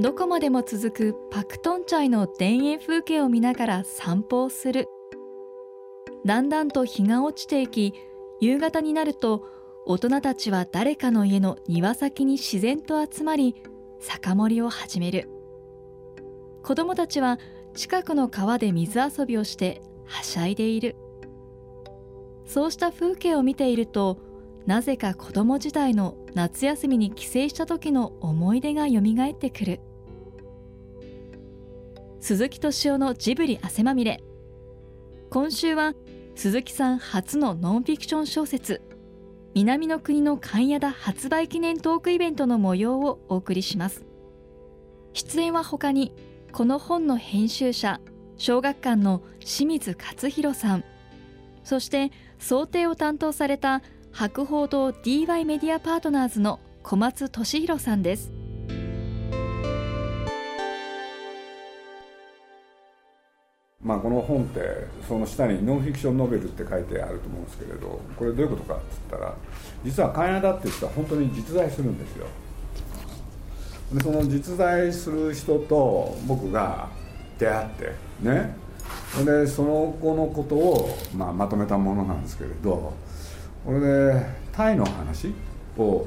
どこまでも続くパクトンチャイの田園風景を見ながら散歩をする。だんだんと日が落ちていき夕方になると大人たちは誰かの家の庭先に自然と集まり酒盛りを始める。子供たちは近くの川で水遊びをしてはしゃいでいる。そうした風景を見ているとなぜか子供時代の夏休みに帰省した時の思い出がよみがえってくる。鈴木敏夫のジブリ汗まみれ。今週は鈴木さん初のノンフィクション小説南の国の勘屋田発売記念トークイベントの模様をお送りします。出演は他にこの本の編集者小学館の清水勝弘さんそして想定を担当された博報堂 DY メディアパートナーズの小松俊弘さんです。まあ、この本ってその下にノンフィクションノベルって書いてあると思うんですけれどこれどういうことかっつったら実は勘屋だっていう人は本当に実在するんですよ。でその実在する人と僕が出会ってね。でその子のことを、まあ、まとめたものなんですけれどこれでタイの話を、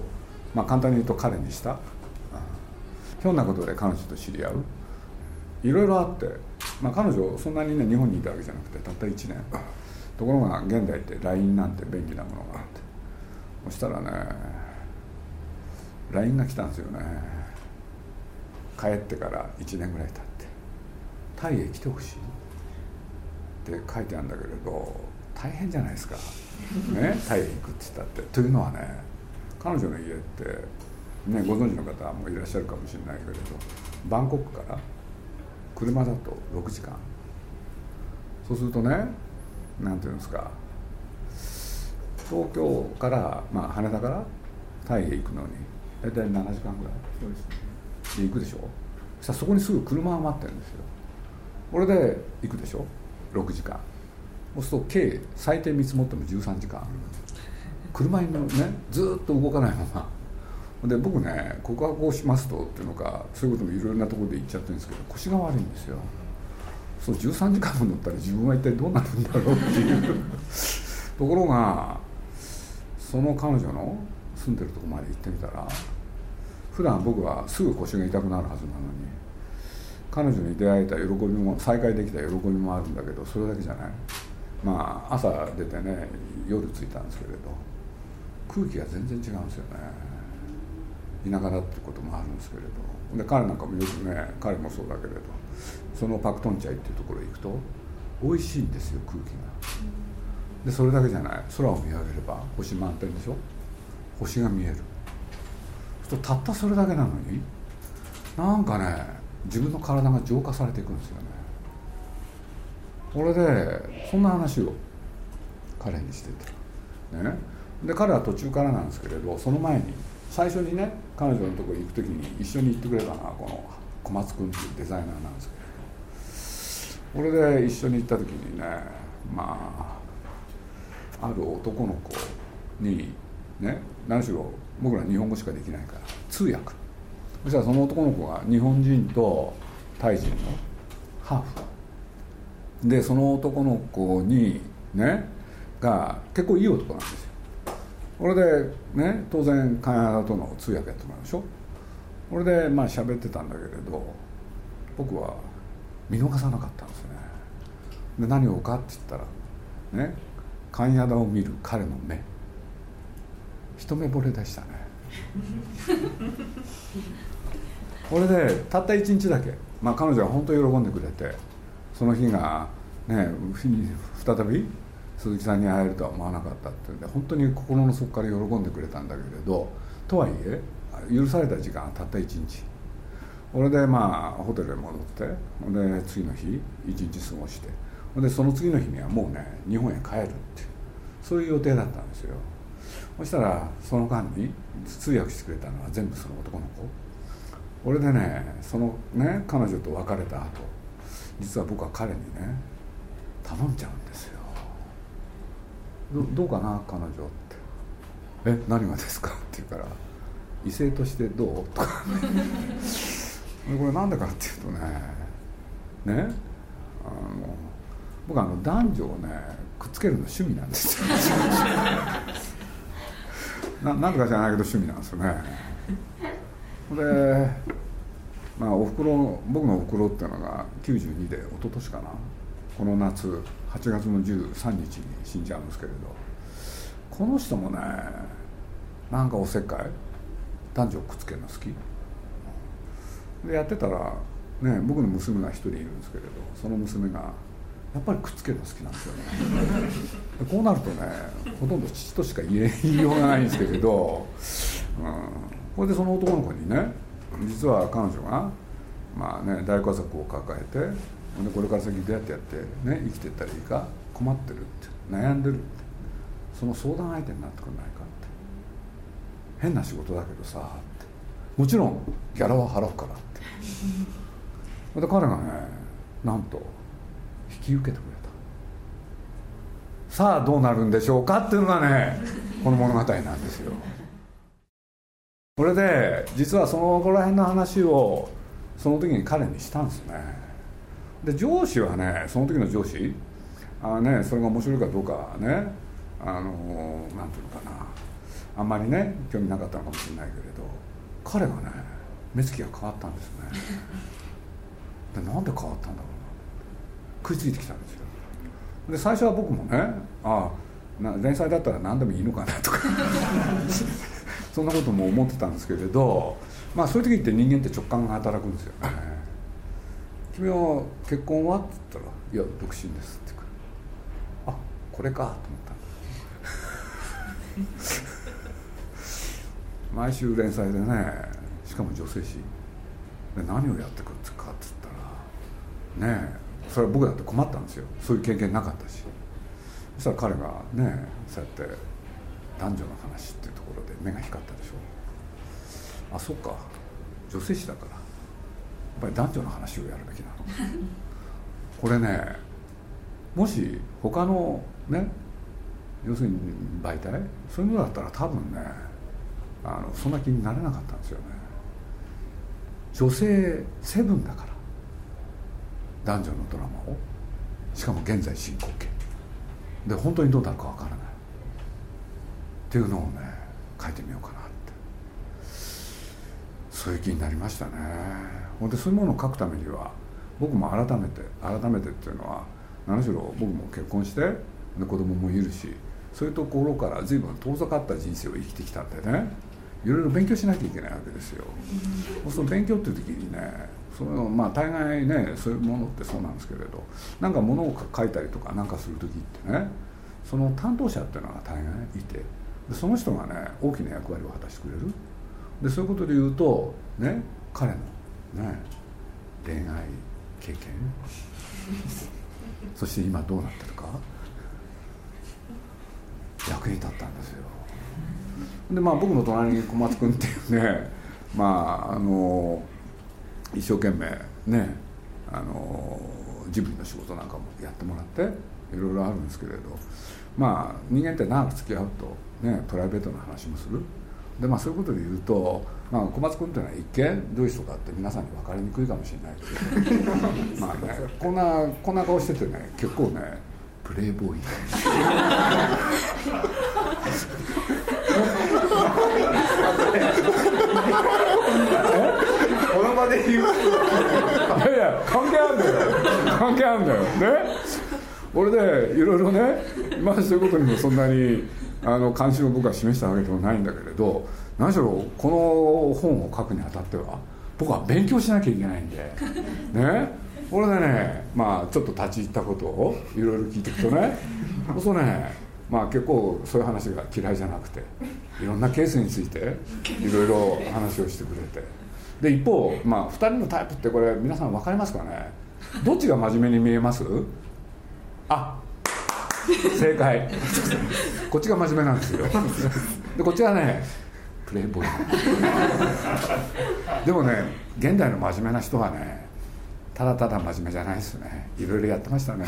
まあ、簡単に言うと彼にした。ひょんなことで彼女と知り合う。いろいろあって、まあ、彼女そんなにね日本にいたわけじゃなくてたった1年。ところが現代って LINE なんて便利なものが。あってそしたらね LINE が来たんですよね。帰ってから1年ぐらい経って「タイへ来てほしい」って書いてあるんだけれど大変じゃないですか、ね、タイへ行くって言ったって。というのはね彼女の家ってねご存知の方もいらっしゃるかもしれないけれどバンコクから車だと。6時間。そうするとね何ていうんですか。東京から、まあ、羽田からタイへ行くのに大体7時間ぐらい。で行くでしょ。そしたらそこにすぐ車が待ってるんですよ。これで行くでしょ。6時間。そうすると計最低見積もっても13時間。車にねずっと動かないままで僕ね告白をしますとっていうのかそういうこともいろいろなところで言っちゃってるんですけど腰が悪いんですよ。そう13時間も乗ったら自分は一体どうなるんだろうっていう。ところがその彼女の住んでるとこまで行ってみたら普段僕はすぐ腰が痛くなるはずなのに彼女に出会えた喜びも再会できた喜びもあるんだけどそれだけじゃない。まあ朝出てね夜着いたんですけれど空気が全然違うんですよね。田舎だってこともあるんですけれど。で彼なんかもよくね彼もそうだけれど。そのパクトンチャイっていうところへ行くと美味しいんですよ空気が。でそれだけじゃない。空を見上げれば星満点でしょ？星が見える。そうたったそれだけなのになんかね自分の体が浄化されていくんですよね。これでそんな話を彼にしてて。ね。で彼は途中からなんですけれどその前に最初にね彼女のとこ行く時に一緒に行ってくれたのがこの小松君っていうデザイナーなんですけどこれで一緒に行った時にねまあある男の子にね何しろ僕ら日本語しかできないから通訳。そしたらその男の子が日本人とタイ人のハーフ。でその男の子にねが結構いい男なんですよ。これでね当然カナダとの通訳やってもらうでしょ。これでまあ喋ってたんだけれど僕は見逃さなかったんですね。で何をかって言ったらね勘屋田を見る彼の目。一目惚れでしたね。これでたった一日だけ、まあ、彼女は本当に喜んでくれてその日がね再び鈴木さんに会えるとは思わなかったっていうんで本当に心の底から喜んでくれたんだけれどとはいえ許された時間はたった1日。これでまあホテルへ戻ってで次の日一日過ごしてでその次の日にはもうね日本へ帰るっていうそういう予定だったんですよ。そしたらその間に通訳してくれたのは全部その男の子。これでねそのね彼女と別れた後実は僕は彼にね頼んじゃうんどどうかな彼女って「え何がですか?」って言うから「異性としてどう?」とか。これなんでかっていうとね。ね？あの僕あの男女をねくっつけるの趣味なんですよ。ななんとかじゃないけど趣味なんですよね。でまあおふくろ僕のおふくろっていうのが92で一昨年かな。この夏。8月の13日に死んじゃうんですけれどこの人もねなんかおせっかい男女をくっつけるの好き。でやってたらね僕の娘が一人いるんですけれどその娘がやっぱりくっつけるの好きなんですよね。こうなるとねほとんど父としか 言いようがないんですけれど、うん、これでその男の子にね実は彼女がまあね大家族を抱えてこれから先どうやってやってね生きていったらいいか困ってるって悩んでるってその相談相手になってくれないかって。変な仕事だけどさってもちろんギャラは払うからって。で彼がねなんと引き受けてくれた。さあどうなるんでしょうかっていうのがねこの物語なんですよ。これで実はそのこら辺の話をその時に彼にしたんですね。で上司はねその時の上司あねそれが面白いかどうかねあのなんていうのかな。あんまりね興味なかったのかもしれないけれど彼がね目つきが変わったんですね。でなんで変わったんだろうな。食いついてきたんですよ。で最初は僕もねああ連載だったら何でもいいのかなとか。そんなことも思ってたんですけれどまあそういう時って人間って直感が働くんですよね「君は結婚は?」って言ったら「いや独身です」って言うから。あこれかと思った。毎週連載でねしかも女性誌。で何をやってくるかっつったらねそれは僕だって困ったんですよ。そういう経験なかったし。そしたら彼がねそうやって男女の話っていうところで目が光ったでしょ。あそっか。女性誌だからぱり男女の話をやるべきなのこれねもし他のね要するに媒体そういうのだったら多分ねあのそんな気になれなかったんですよね。女性セブンだから。男女のドラマを。しかも現在進行形。で本当にどうなるかわからない。っていうのをね書いてみようかなって。そういう気になりましたね。ほんでそういうものを書くためには僕も改めて改めてっていうのは何しろ僕も結婚して子供もいるしそういうところから随分遠ざかった人生を生きてきたんでねいろいろ勉強しなきゃいけないわけですよ。その勉強っていう時にねそのまあ大概ねそういうものってそうなんですけれどなんかものを書いたりとかなんかする時ってねその担当者っていうのが大概いてでその人がね大きな役割を果たしてくれるでそういうことで言うとね彼のね。恋愛経験？そして今どうなってるか？役に立ったんですよ。でまあ僕の隣に小松君っていうねまああの一生懸命ねあのジブリの仕事なんかもやってもらっていろいろあるんですけれどまあ人間って長く付き合うとねプライベートな話もする。でまあそういうことで言うと、まあ、小松君っていうのは一見どういう人かって皆さんに分かりにくいかもしれないけど。まあねこんなこんな顔しててね結構ねプレイボーイ。この場で言う。いやいや関係あるんだよ。関係あるんだよ。ね俺でいろいろねまあそういうことにもそんなにあの関心を僕は示したわけでもないんだけれど何しろこの本を書くにあたっては僕は勉強しなきゃいけないんでね。これでねまあちょっと立ち入ったことをいろいろ聞いていくとねそうするとねまあ結構そういう話が嫌いじゃなくていろんなケースについていろいろ話をしてくれて。で一方まあ2人のタイプってこれ皆さん分かりますかね？どっちが真面目に見えます？あ正解。こっちが真面目なんですよ。でこっちはねプレイボーイ。でもね現代の真面目な人はねただただ真面目じゃないですね。いろいろやってましたね。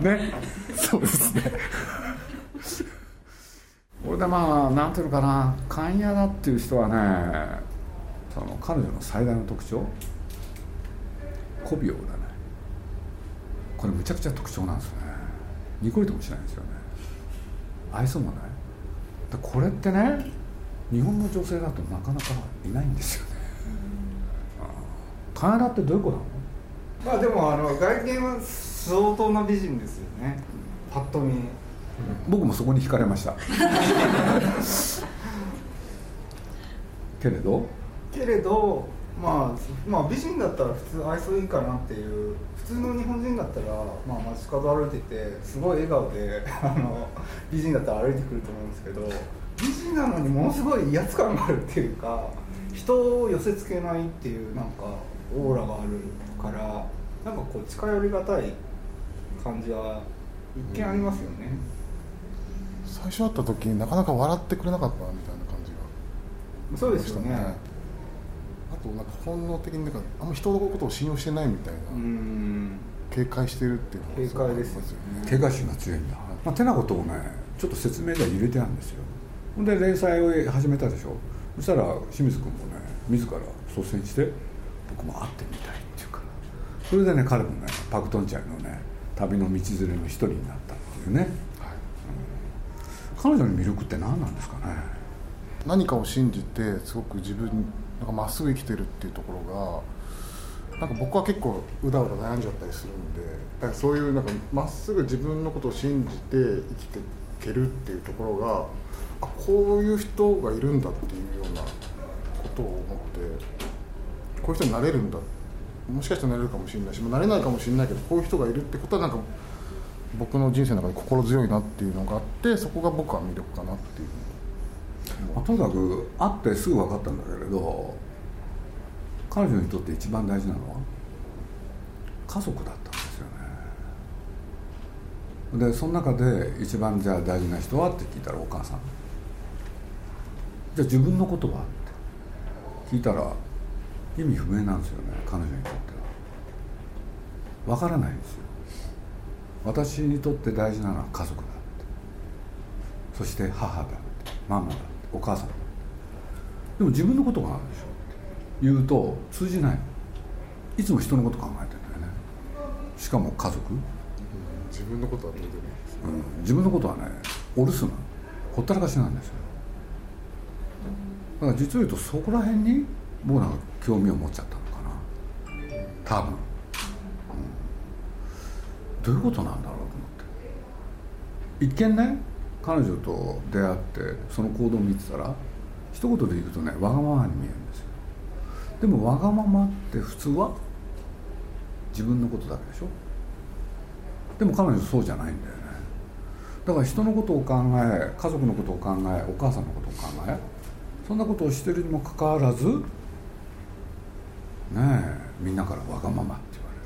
ね。そうですね。これでまあなんていうのかな。勘屋だっていう人はねその彼女の最大の特徴。媚びを売らないこれむちゃくちゃ特徴なんですね。ニコリともしないんですよね。愛想もない。これってね日本の女性だとなかなかいないんですよね。カナダってどういうことなの？まあでもあの外見は相当な美人ですよね。パッと見。僕もそこに惹かれました。けれど？けれど、まあ、まあ美人だったら普通愛想いいかなっていう普通の日本人だったら、まあ、街角歩いててすごい笑顔で あの美人だったら歩いてくると思うんですけど美人なのにものすごい威圧感があるっていうか人を寄せつけないっていうなんかオーラがあるからなんかこう近寄りがたい感じは一見ありますよね、最初会った時になかなか笑ってくれなかったみたいな感じがそうですよねあとなんか本能的になんかあんま人のことを信用してないみたいな警戒してるっていう警戒ですよね。警戒心が強いんだ、まあ、てなことをねちょっと説明では入れてあるんですよ。ほんで連載を始めたでしょ。そしたら清水君もね自ら率先して僕も会ってみたいっていうから。それでね彼もねパク・トンチャイのね旅の道連れの一人になったっていうね、はい。うん、彼女の魅力って何なんですかね。何かを信じてすごく自分なんかまっすぐ生きてるっていうところがなんか僕は結構うだうだ悩んじゃったりするんでだからそういうなんかまっすぐ自分のことを信じて生きていけるっていうところがあこういう人がいるんだっていうようなことを思ってこういう人になれるんだ。もしかしたらなれるかもしれないしなれないかもしれないけどこういう人がいるってことはなんか僕の人生の中で心強いなっていうのがあってそこが僕は魅力かなっていう。まあ、とにかく会ってすぐ分かったんだけれど彼女にとって一番大事なのは家族だったんですよね。でその中で一番じゃあ大事な人はって聞いたらお母さん。じゃあ自分のことはって。聞いたら意味不明なんですよね彼女にとっては。分からないんですよ。私にとって大事なのは家族だって。そして母だって。ママだって。お母さん。でも自分のことがあるでしょ。って言うと通じない。いつも人のこと考えてるんだよね。しかも家族、うん、自分のことはどうでもいいです、うん、自分のことはねお留守なほったらかしなんですよ。だから実を言うとそこら辺に僕なんか興味を持っちゃったのかな。多分、うん、どういうことなんだろうと思って。一見ね彼女と出会ってその行動を見てたら一言で言うとねわがままに見えるんですよ。でもわがままって普通は自分のことだけでしょ。でも彼女そうじゃないんだよね。だから人のことを考え家族のことを考えお母さんのことを考えそんなことをしてるにもかかわらずねえみんなからわがままって言われる。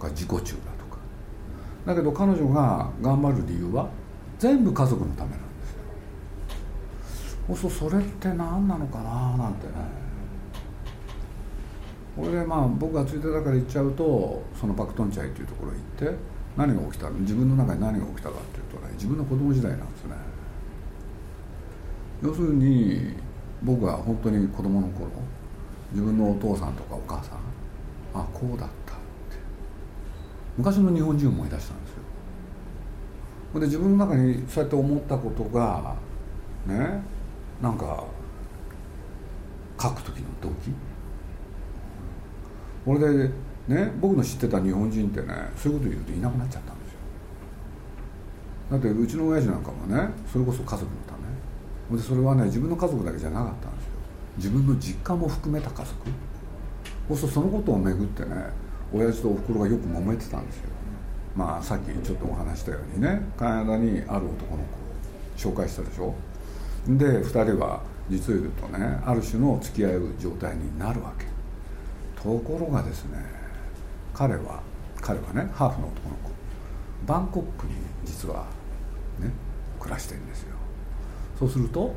か自己中だとか。だけど彼女が頑張る理由は全部家族のためなんですよ。そそれって何なのかななんてね。これでまあ僕がついてたから言っちゃうとそのパクトンチャイっていうところに行って何が起きた自分の中に何が起きたかっていうとね自分の子供時代なんですね。要するに僕は本当に子供の頃自分のお父さんとかお母さんあこうだったって。昔の日本人を思い出したんですよ。で自分の中にそうやって思ったことがねなんか書く時の動機。これでね僕の知ってた日本人ってねそういうこと言うといなくなっちゃったんですよ。だってうちの親父なんかもねそれこそ家族のため。でそれはね自分の家族だけじゃなかったんですよ。自分の実家も含めた家族。そうするとそのことをめぐってね親父とおふくろがよく揉めてたんですよ。まあ、さっきちょっとお話したようにねカナダにある男の子を紹介したでしょ？で2人は実を言うとねある種の付き合う状態になるわけ。ところがですね彼は彼はねハーフの男の子。バンコックに実はね暮らしてるんですよ。そうすると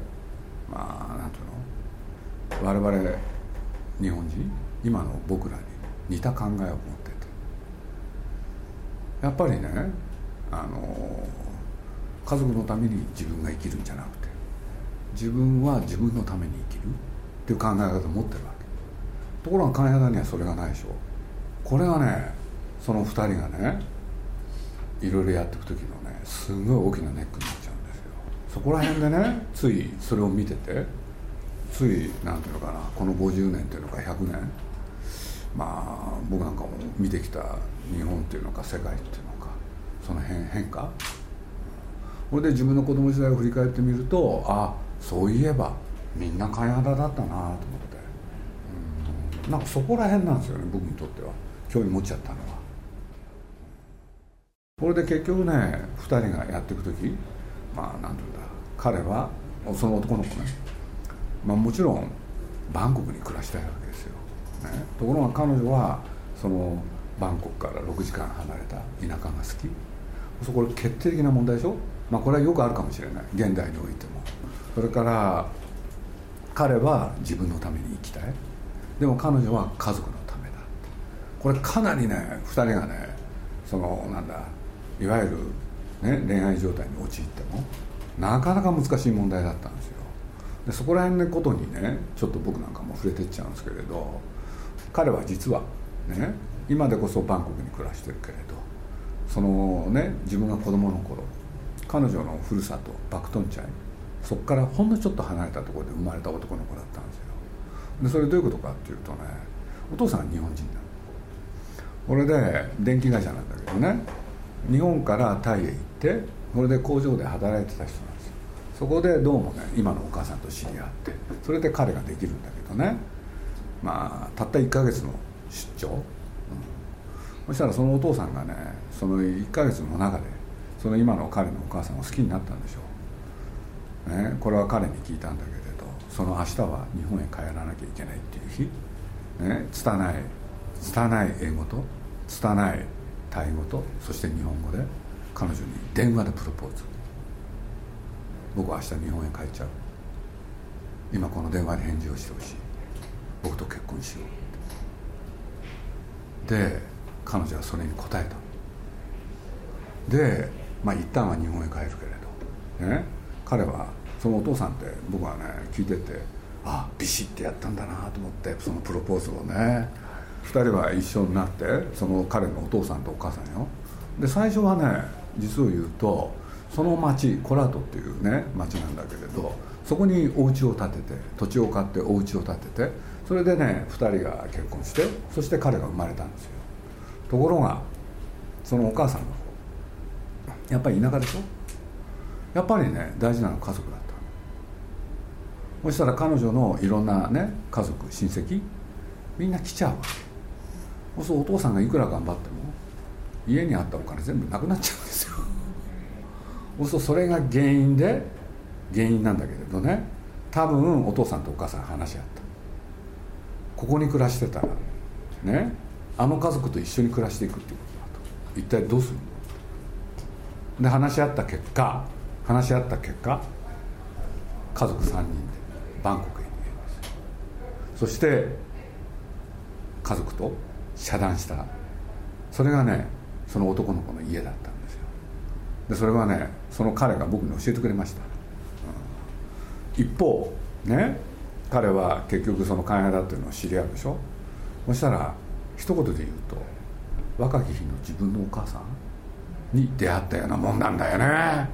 まあ何ていうの？我々日本人今の僕らに似た考えを持っやっぱりねあの家族のために自分が生きるんじゃなくて自分は自分のために生きるっていう考え方を持ってるわけ。ところが金谷にはそれがないでしょ。これがねその2人がねいろいろやっていく時のねすごい大きなネックになっちゃうんですよ。そこら辺でねついそれを見ててついなんていうのかなこの50年っていうのか100年まあ僕なんかも見てきた日本っていうのか世界っていうのかその変変化？これで自分の子供時代を振り返ってみるとあそういえばみんな金肌だったなと思って、うん、なんかそこら辺なんですよね僕にとっては。興味持っちゃったのは。これで結局ね2人がやっていく時まあ何ていうんだ。彼はその男の子ね、まあ、もちろんバンコクに暮らしたいわけですよ、ね、ところが彼女はそのバンコクから6時間離れた田舎が好き。そこ決定的な問題でしょ？まあこれはよくあるかもしれない。現代においても。それから彼は自分のために生きたい。でも彼女は家族のためだ。これかなりね2人がねそのなんだいわゆる、ね、恋愛状態に陥ってもなかなか難しい問題だったんですよ。でそこら辺のことにねちょっと僕なんかも触れてっちゃうんですけれど彼は実はね今でこそバンコクに暮らしてるけれどそのね自分が子供の頃彼女のふるさとバクトンチャイそこからほんのちょっと離れたところで生まれた男の子だったんですよ。でそれどういうことかっていうとねお父さんは日本人なの。これで電気会社なんだけどね日本からタイへ行ってこれで工場で働いてた人なんですよ。そこでどうもね今のお母さんと知り合ってそれで彼ができるんだけどね。まあたった1ヶ月の出張、うん、そしたらそのお父さんがねその1ヶ月の中でその今の彼のお母さんを好きになったんでしょう、ね、これは彼に聞いたんだけれどその明日は日本へ帰らなきゃいけないっていう日、ね、拙い拙い英語と拙いタイ語とそして日本語で彼女に電話でプロポーズ。僕は明日日本へ帰っちゃう。今この電話に返事をしてほしい。僕と結婚しよう。で彼女はそれに答えた。でまあ一旦は日本へ帰るけれど。ね。彼はそのお父さんって僕はね聞いててあビシッてやったんだなと思ってそのプロポーズをね。2人は一緒になってその彼のお父さんとお母さんよ。で最初はね実を言うとその町コラートっていうね町なんだけれどそこにお家を建てて土地を買ってお家を建ててそれでね2人が結婚してそして彼が生まれたんですよ。ところがそのお母さんの方やっぱり田舎でしょ？やっぱりね大事なのは家族だった。そしたら彼女のいろんなね家族親戚みんな来ちゃうわけ。そうお父さんがいくら頑張っても家にあったお金全部なくなっちゃうんですよ。そうするとそれが原因で原因なんだけれどね多分お父さんとお母さん話し合った。ここに暮らしてたらねあの家族と一緒に暮らしていくっていうことだと。一体どうするの？で話し合った結果話し合った結果家族3人でバンコクへ逃げます。そして家族と遮断したそれがねその男の子の家だったんですよ。でそれはねその彼が僕に教えてくれました、うん、一方ね彼は結局その寛永だっていうのを知り合うでしょ？そしたら一言で言うと若き日の自分のお母さんに出会ったようなもんなんだよね。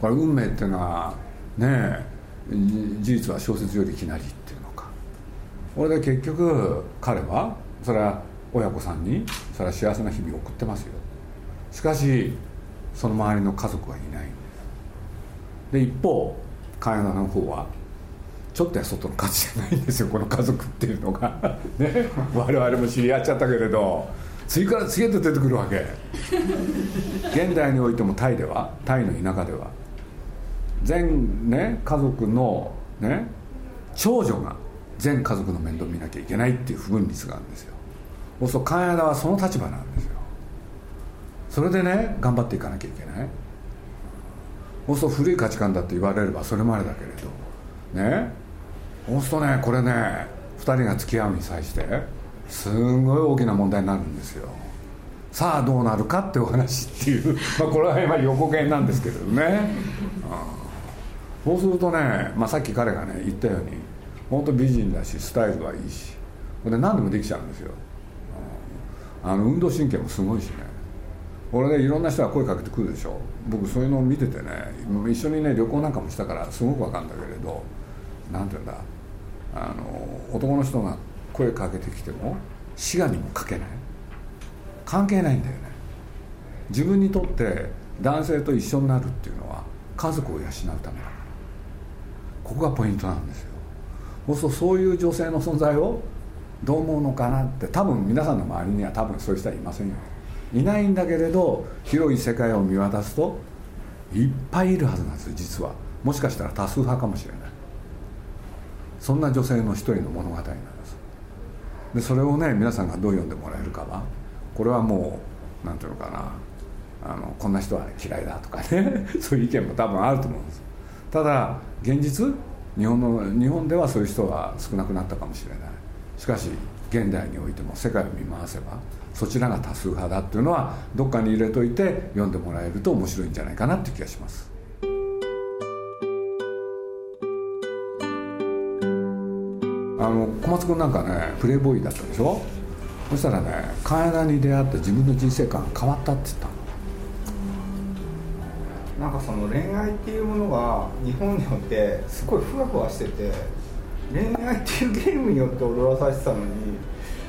これ運命っていうのはね事実は小説よりきなりっていうのか。これで結局彼はそれは親子さんにそれは幸せな日々を送ってますよ。しかしその周りの家族はいない。んですで一方金田の方はちょっとやそっとの価値じゃないんですよこの家族っていうのが。ね。我々も知り合っちゃったけれど。次から次へと出てくるわけ。現代においてもタイではタイの田舎では。全ね家族のね長女が全家族の面倒見なきゃいけないっていう不分率があるんですよ。そうすると金田はその立場なんですよ。それでね頑張っていかなきゃいけない。そうすると古い価値観だって言われればそれまでだけれど。ね。そうするとねこれね2人が付き合うに際してすんごい大きな問題になるんですよ。さあどうなるかってお話っていう まあこれは今横見なんですけどね、うん、そうするとね、まあ、さっき彼がね言ったように本当美人だしスタイルはいいしで何でもできちゃうんですよ、うん、あの運動神経もすごいしね。俺ねいろんな人が声かけてくるでしょ。僕そういうのを見ててね一緒にね旅行なんかもしたからすごく分かるんだけれど。何て言うんだ？あの男の人が声かけてきても滋賀にもかけない。関係ないんだよね。自分にとって男性と一緒になるっていうのは家族を養うためだから。ここがポイントなんですよ。そうするとそういう女性の存在をどう思うのかなって多分皆さんの周りには多分そういう人はいませんよいないんだけれど広い世界を見渡すといっぱいいるはずなんです実は。もしかしたら多数派かもしれない。そんな女性の一人の物語なんです。でそれをね皆さんがどう読んでもらえるかはこれはもう何ていうのかなあのこんな人は嫌いだとかね そういう意見も多分あると思うんです。ただ現実日本の日本ではそういう人は少なくなったかもしれない。しかし現代においても世界を見回せばそちらが多数派だっていうのはどっかに入れといて読んでもらえると面白いんじゃないかなっていう気がします。あの小松君なんかねプレイボーイだったでしょ？そしたらね階段に出会って自分の人生観変わったって言ったの。なんかその恋愛っていうものが日本によってすごいふわふわしてて恋愛っていうゲームによって踊らされてたのに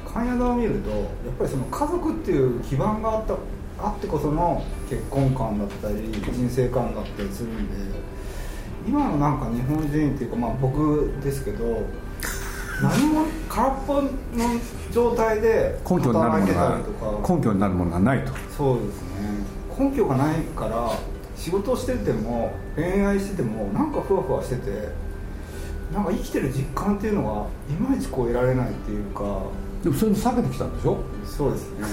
関宿を見るとやっぱりその家族っていう基盤があったあってこその結婚観だったり人生観だったりするんで今のなんか日本人っていうかまあ僕ですけど何も空っぽの状態で根拠になるものが根拠になるものがないと。そうですね。根拠がないから仕事をしてても恋愛しててもなんかふわふわしててなんか生きてる実感っていうのはいまいちこう得られないっていうか。でもそれも避けてきたんでしょ？そうですね。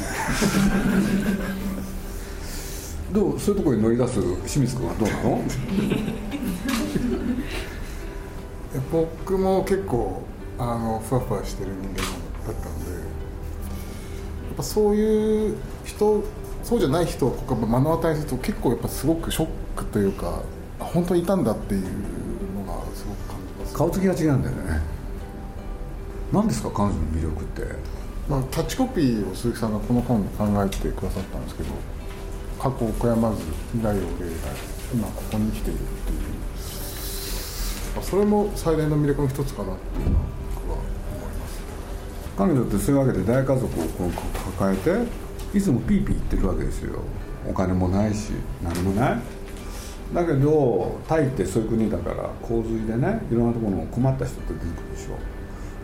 どうそういうところに乗り出す清水君はどうなの？僕も結構あのふわふわしてる人間だったんでやっぱそういう人そうじゃない人を目の当たりにすると結構やっぱすごくショックというか本当にいたんだっていうのがすごく感じます。顔つきが違うんだよね。何ですか彼女の魅力って。まあ、キャッチコピーを鈴木さんがこの本で考えてくださったんですけど過去を悔やまず未来を憂い今ここに来ているっていう。それも最大の魅力の一つかなっていうのは彼女ってそういうわけで大家族をこう抱えていつもピーピー言ってるわけですよ。お金もないし何もない。だけどタイってそういう国だから洪水でねいろんなところの困った人って出てくるでしょ。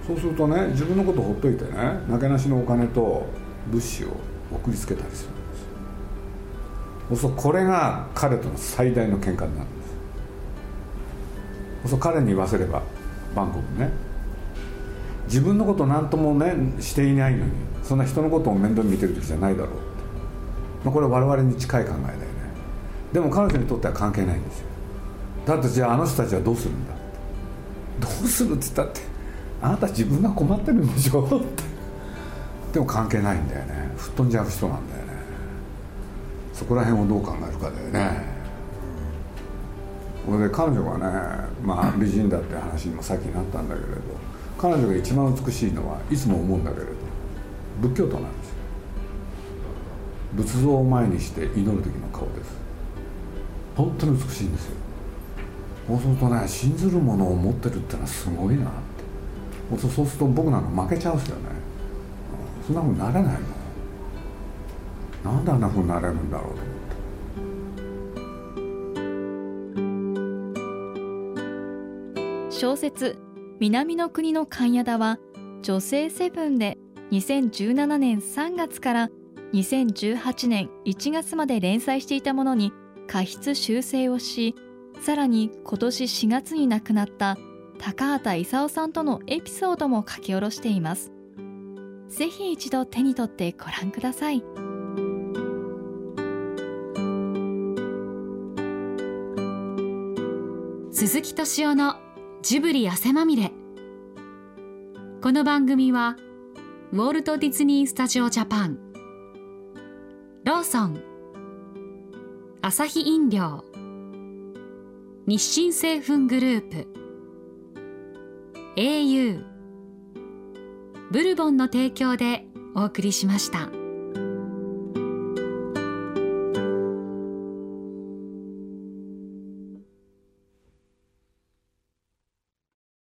そうするとね自分のことほっといてねなけなしのお金と物資を送りつけたりするんですそうこれが彼との最大の喧嘩になるんです。そう彼に言わせればバンコクね。自分のこと何ともねしていないのにそんな人のことを面倒見てる時じゃないだろう。って、まあ、これは我々に近い考えだよね。でも彼女にとっては関係ないんですよ。だってじゃああの人たちはどうするんだどうするって言ったってあなた自分が困ってるんでしょって。でも関係ないんだよね。吹っ飛んじゃう人なんだよね。そこら辺をどう考えるかだよね。それで彼女がね、まあ、美人だって話にもさっきなったんだけれど。彼女が一番美しいのはいつも思うんだけれど仏教徒なんですよ。仏像を前にして祈る時の顔です。本当に美しいんですよ。そうするとね信ずるものを持ってるってのはすごいなって。そうすると僕なんか負けちゃうんですよね。そんなふうになれないのなんであんなふうになれるんだろうと思って。小説南の国の勘屋田は女性セブンで2017年3月から2018年1月まで連載していたものに過失修正をしさらに今年4月に亡くなった高畑勲さんとのエピソードも書き下ろしています。ぜひ一度手に取ってご覧ください。鈴木敏夫のジブリ汗まみれ。この番組はウォルト・ディズニー・スタジオ・ジャパン。ローソン。アサヒ飲料。日清製粉グループ。au ブルボンの提供でお送りしました。